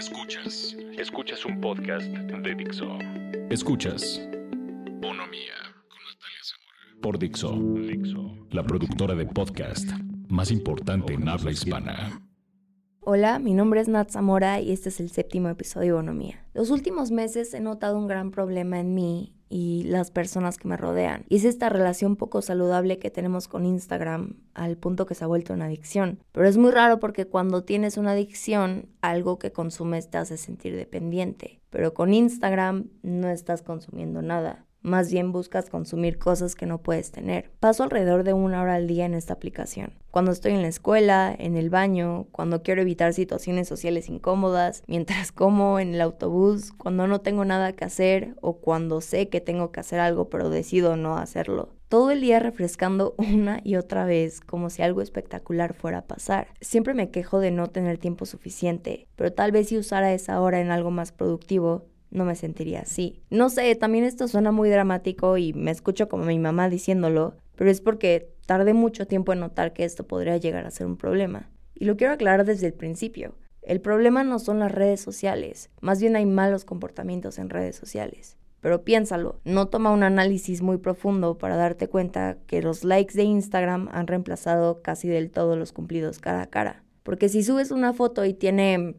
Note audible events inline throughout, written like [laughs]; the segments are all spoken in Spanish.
Escuchas. Escuchas un podcast de Dixo. Escuchas. Bonomía con Natalia Zamora. Por Dixo. Dixo. La productora de podcast más importante en habla hispana. Hola, mi nombre es Nat Zamora y este es el séptimo episodio de Bonomía. Los últimos meses he notado un gran problema en mí y las personas que me rodean. Y es esta relación poco saludable que tenemos con Instagram al punto que se ha vuelto una adicción. Pero es muy raro porque cuando tienes una adicción, algo que consumes te hace sentir dependiente. Pero con Instagram no estás consumiendo nada. Más bien buscas consumir cosas que no puedes tener. Paso alrededor de una hora al día en esta aplicación. Cuando estoy en la escuela, en el baño, cuando quiero evitar situaciones sociales incómodas, [laughs] mientras como en el autobús, cuando no tengo nada que hacer o cuando sé que tengo que hacer algo pero decido no hacerlo. Todo el día refrescando [laughs] una y otra vez como si algo espectacular fuera a pasar. Siempre me quejo de no tener tiempo suficiente, pero tal vez si usara esa hora en algo más productivo, no me sentiría así. No sé, también esto suena muy dramático y me escucho como mi mamá diciéndolo, pero es porque tardé mucho tiempo en notar que esto podría llegar a ser un problema. Y lo quiero aclarar desde el principio. El problema no son las redes sociales, más bien hay malos comportamientos en redes sociales. Pero piénsalo, no toma un análisis muy profundo para darte cuenta que los likes de Instagram han reemplazado casi del todo los cumplidos cara a cara. Porque si subes una foto y tiene,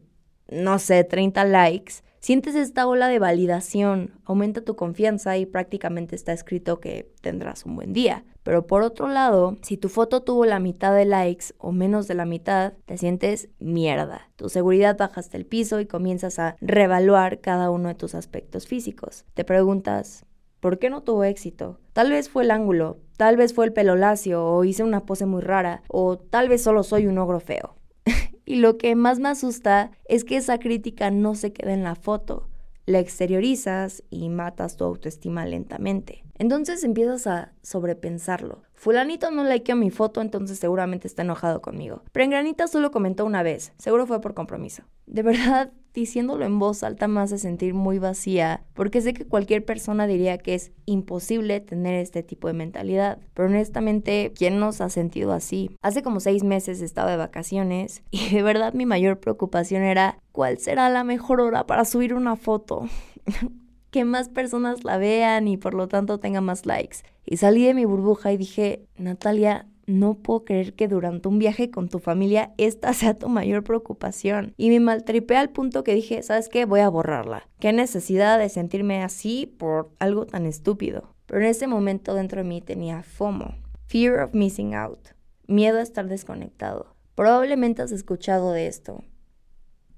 no sé, 30 likes, Sientes esta ola de validación, aumenta tu confianza y prácticamente está escrito que tendrás un buen día. Pero por otro lado, si tu foto tuvo la mitad de likes o menos de la mitad, te sientes mierda. Tu seguridad baja hasta el piso y comienzas a reevaluar cada uno de tus aspectos físicos. Te preguntas, ¿por qué no tuvo éxito? Tal vez fue el ángulo, tal vez fue el pelo lacio o hice una pose muy rara o tal vez solo soy un ogro feo. Y lo que más me asusta es que esa crítica no se queda en la foto, la exteriorizas y matas tu autoestima lentamente. Entonces empiezas a sobrepensarlo. Fulanito no likeó mi foto, entonces seguramente está enojado conmigo. Pero Granita solo comentó una vez, seguro fue por compromiso. De verdad, diciéndolo en voz alta me hace sentir muy vacía, porque sé que cualquier persona diría que es imposible tener este tipo de mentalidad. Pero honestamente, ¿quién nos ha sentido así? Hace como seis meses estaba de vacaciones [laughs] y de verdad mi mayor preocupación era ¿cuál será la mejor hora para subir una foto? [laughs] que más personas la vean y por lo tanto tenga más likes. Y salí de mi burbuja y dije, Natalia, no puedo creer que durante un viaje con tu familia esta [laughs] sea tu mayor preocupación. Y me maltripé al punto que dije, ¿sabes qué? Voy a borrarla. Qué necesidad de sentirme así por algo tan estúpido. Pero en ese momento dentro de mí tenía FOMO, Fear of Missing Out, miedo a estar desconectado. Probablemente has escuchado de esto.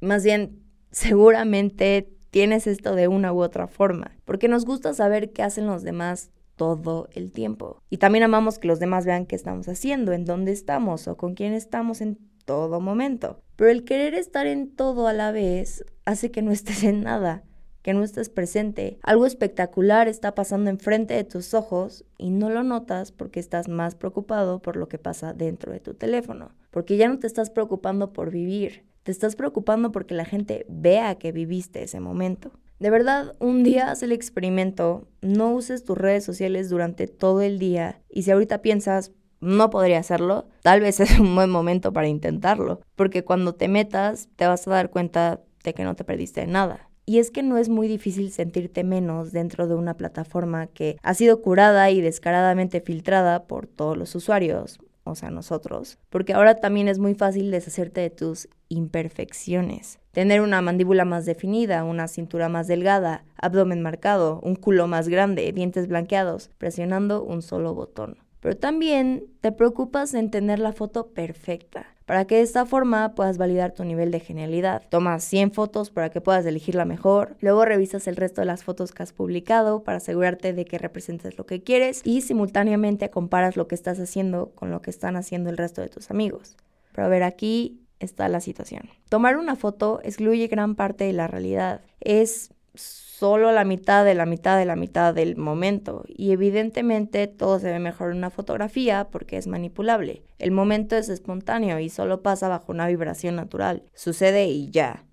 Más bien, seguramente tienes esto de una u otra forma, porque nos gusta saber qué hacen los demás todo el tiempo. Y también amamos que los demás vean qué estamos haciendo, en dónde estamos o con quién estamos en todo momento. Pero el querer estar en todo a la vez hace que no estés en nada, que no estés presente. Algo espectacular está pasando enfrente de tus ojos y no lo notas porque estás más preocupado por lo que pasa dentro de tu teléfono, porque ya no te estás preocupando por vivir, te estás preocupando porque la gente vea que viviste ese momento. De verdad, un día haz el experimento, no uses tus redes sociales durante todo el día y si ahorita piensas, no podría hacerlo, tal vez [laughs] es un buen momento para intentarlo, porque cuando te metas te vas a dar cuenta de que no te perdiste nada. Y es que no es muy difícil sentirte menos dentro de una plataforma que ha sido curada y descaradamente filtrada por todos los usuarios, o sea, nosotros, porque ahora también es muy fácil deshacerte de tus imperfecciones. Tener una mandíbula más definida, una cintura más delgada, abdomen marcado, un culo más grande, dientes blanqueados, presionando un solo botón. Pero también te preocupas en tener la foto perfecta, para que de esta forma puedas validar tu nivel de genialidad. Tomas 100 fotos para que puedas elegir la mejor, luego revisas el resto de las fotos que has publicado para asegurarte de que representes lo que quieres y simultáneamente comparas lo que estás haciendo con lo que están haciendo el resto de tus amigos. Pero a ver, aquí está la situación. Tomar una foto excluye gran parte de la realidad. Es solo la mitad de la mitad de la mitad del momento y evidentemente todo se ve mejor en una fotografía porque es manipulable. El momento es espontáneo y solo pasa bajo una vibración natural. Sucede y ya.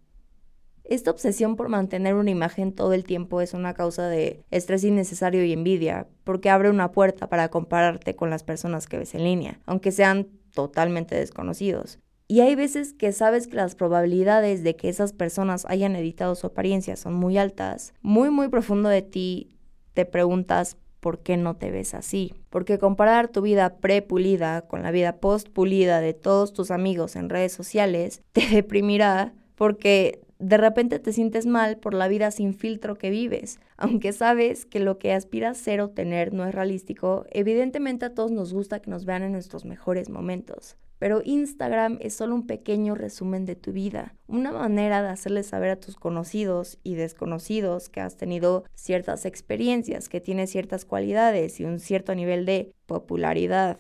Esta obsesión por mantener una imagen todo el tiempo es una causa de estrés innecesario y envidia, porque abre una puerta para compararte con las personas que ves en línea, aunque sean totalmente desconocidos. Y hay veces que sabes que las probabilidades de que esas personas hayan editado su apariencia son muy altas. Muy, muy profundo de ti te preguntas por qué no te ves así. Porque comparar tu vida pre-pulida con la vida post-pulida de todos tus amigos en redes sociales [laughs] te deprimirá porque de repente te sientes mal por la vida sin filtro que vives. Aunque sabes que lo que aspiras ser o tener no es realístico, evidentemente a todos nos gusta que nos vean en nuestros mejores momentos. Pero Instagram es solo un pequeño resumen de tu vida, una manera de hacerles saber a tus conocidos y desconocidos que has tenido ciertas experiencias, que tienes ciertas cualidades y un cierto nivel de popularidad.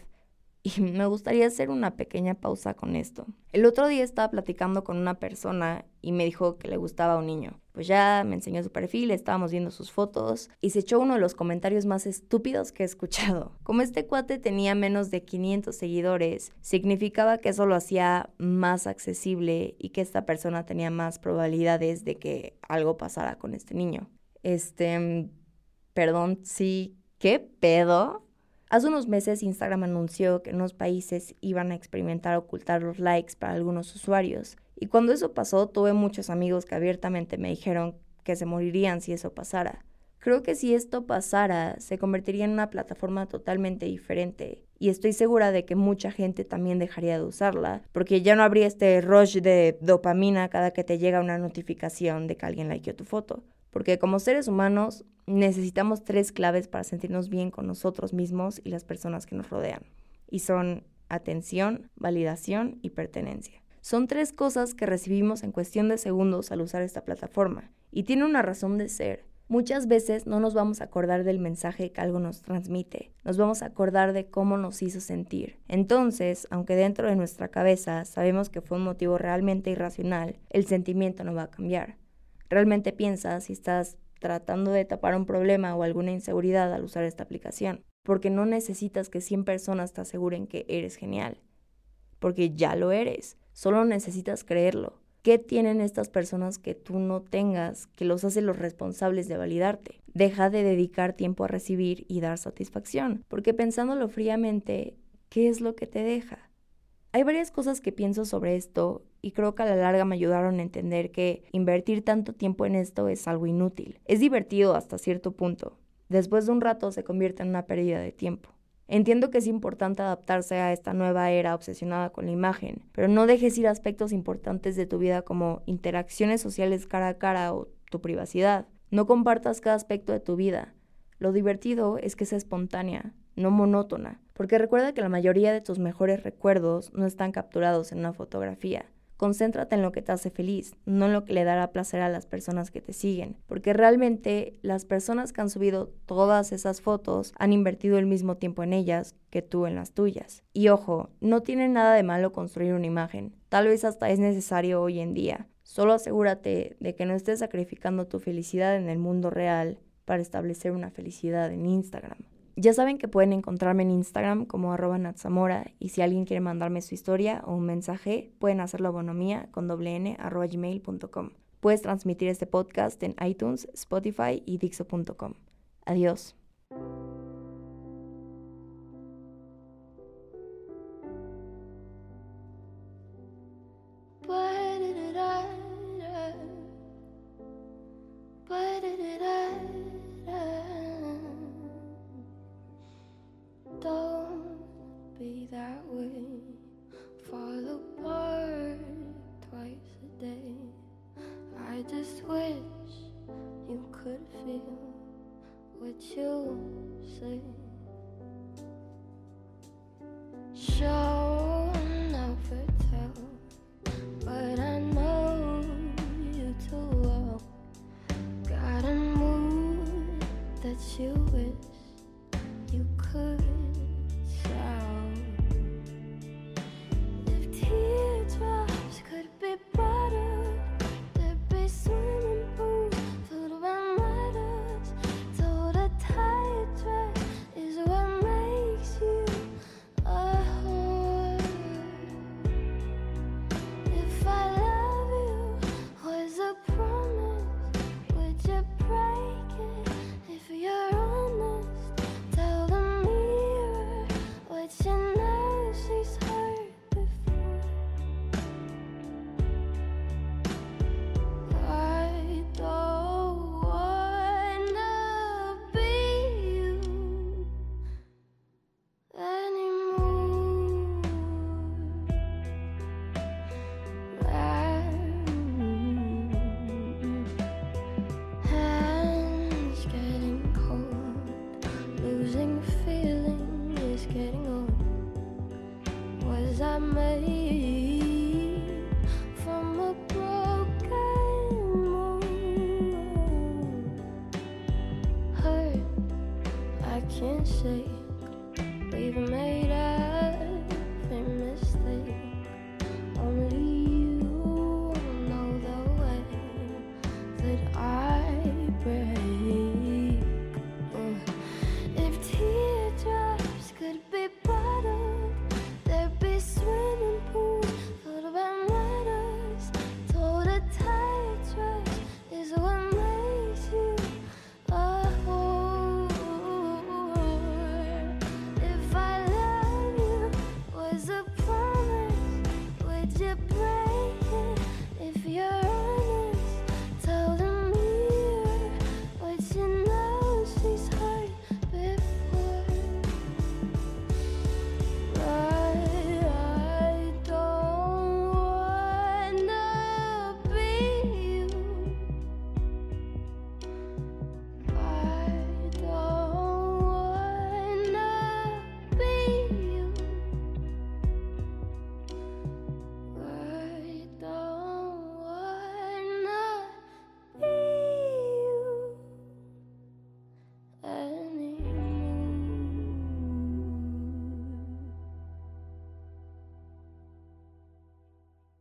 Y me gustaría hacer una pequeña pausa con esto. El otro día estaba platicando con una persona y me dijo que le gustaba un niño. Pues ya me enseñó su perfil, estábamos viendo sus fotos y se echó uno de los comentarios más estúpidos que he escuchado. Como este cuate tenía menos de 500 seguidores, significaba que eso lo hacía más accesible y que esta persona tenía más probabilidades de que algo pasara con este niño. Este, perdón, sí, ¿qué pedo? Hace unos meses Instagram anunció que en unos países iban a experimentar ocultar los likes para algunos usuarios. Y cuando eso pasó, tuve muchos amigos que abiertamente me dijeron que se morirían si eso pasara. Creo que si esto pasara, se convertiría en una plataforma totalmente diferente. Y estoy segura de que mucha gente también dejaría de usarla, porque ya no habría este rush de dopamina cada que te llega una notificación de que alguien likeó tu foto. Porque como seres humanos necesitamos tres claves para sentirnos bien con nosotros mismos y las personas que nos rodean. Y son atención, validación y pertenencia. Son tres cosas que recibimos en cuestión de segundos al usar esta plataforma. Y tiene una razón de ser. Muchas veces no nos vamos a acordar del mensaje que algo nos transmite, nos vamos a acordar de cómo nos hizo sentir. Entonces, aunque dentro de nuestra cabeza sabemos que fue un motivo realmente irracional, el sentimiento no va a cambiar. Realmente piensa si estás tratando de tapar un problema o alguna inseguridad al usar esta aplicación, porque no necesitas que 100 personas te aseguren que eres genial, porque ya lo eres, solo necesitas creerlo. ¿Qué tienen estas personas que tú no tengas que los hace los responsables de validarte? Deja de dedicar tiempo a recibir y dar satisfacción, porque pensándolo fríamente, ¿qué es lo que te deja? Hay varias cosas que pienso sobre esto y creo que a la larga me ayudaron a entender que invertir tanto tiempo en esto es algo inútil. Es divertido hasta cierto punto. Después de un rato se convierte en una pérdida de tiempo. Entiendo que es importante adaptarse a esta nueva era obsesionada con la imagen, pero no dejes ir aspectos importantes de tu vida como interacciones sociales cara a cara o tu privacidad. No compartas cada aspecto de tu vida. Lo divertido es que sea espontánea, no monótona, porque recuerda que la mayoría de tus mejores recuerdos no están capturados en una fotografía. Concéntrate en lo que te hace feliz, no en lo que le dará placer a las personas que te siguen, porque realmente las personas que han subido todas esas fotos han invertido el mismo tiempo en ellas que tú en las tuyas. Y ojo, no tiene nada de malo construir una imagen, tal vez hasta es necesario hoy en día. Solo asegúrate de que no estés sacrificando tu felicidad en el mundo real para establecer una felicidad en Instagram. Ya saben que pueden encontrarme en Instagram como arroba natsamora y si alguien quiere mandarme su historia o un mensaje, pueden hacerlo a bonomía con doble n gmail.com. Puedes transmitir este podcast en iTunes, Spotify y Dixo.com. Adiós. i feeling is getting old. Was I made from a broken mold? Hurt, I can't say.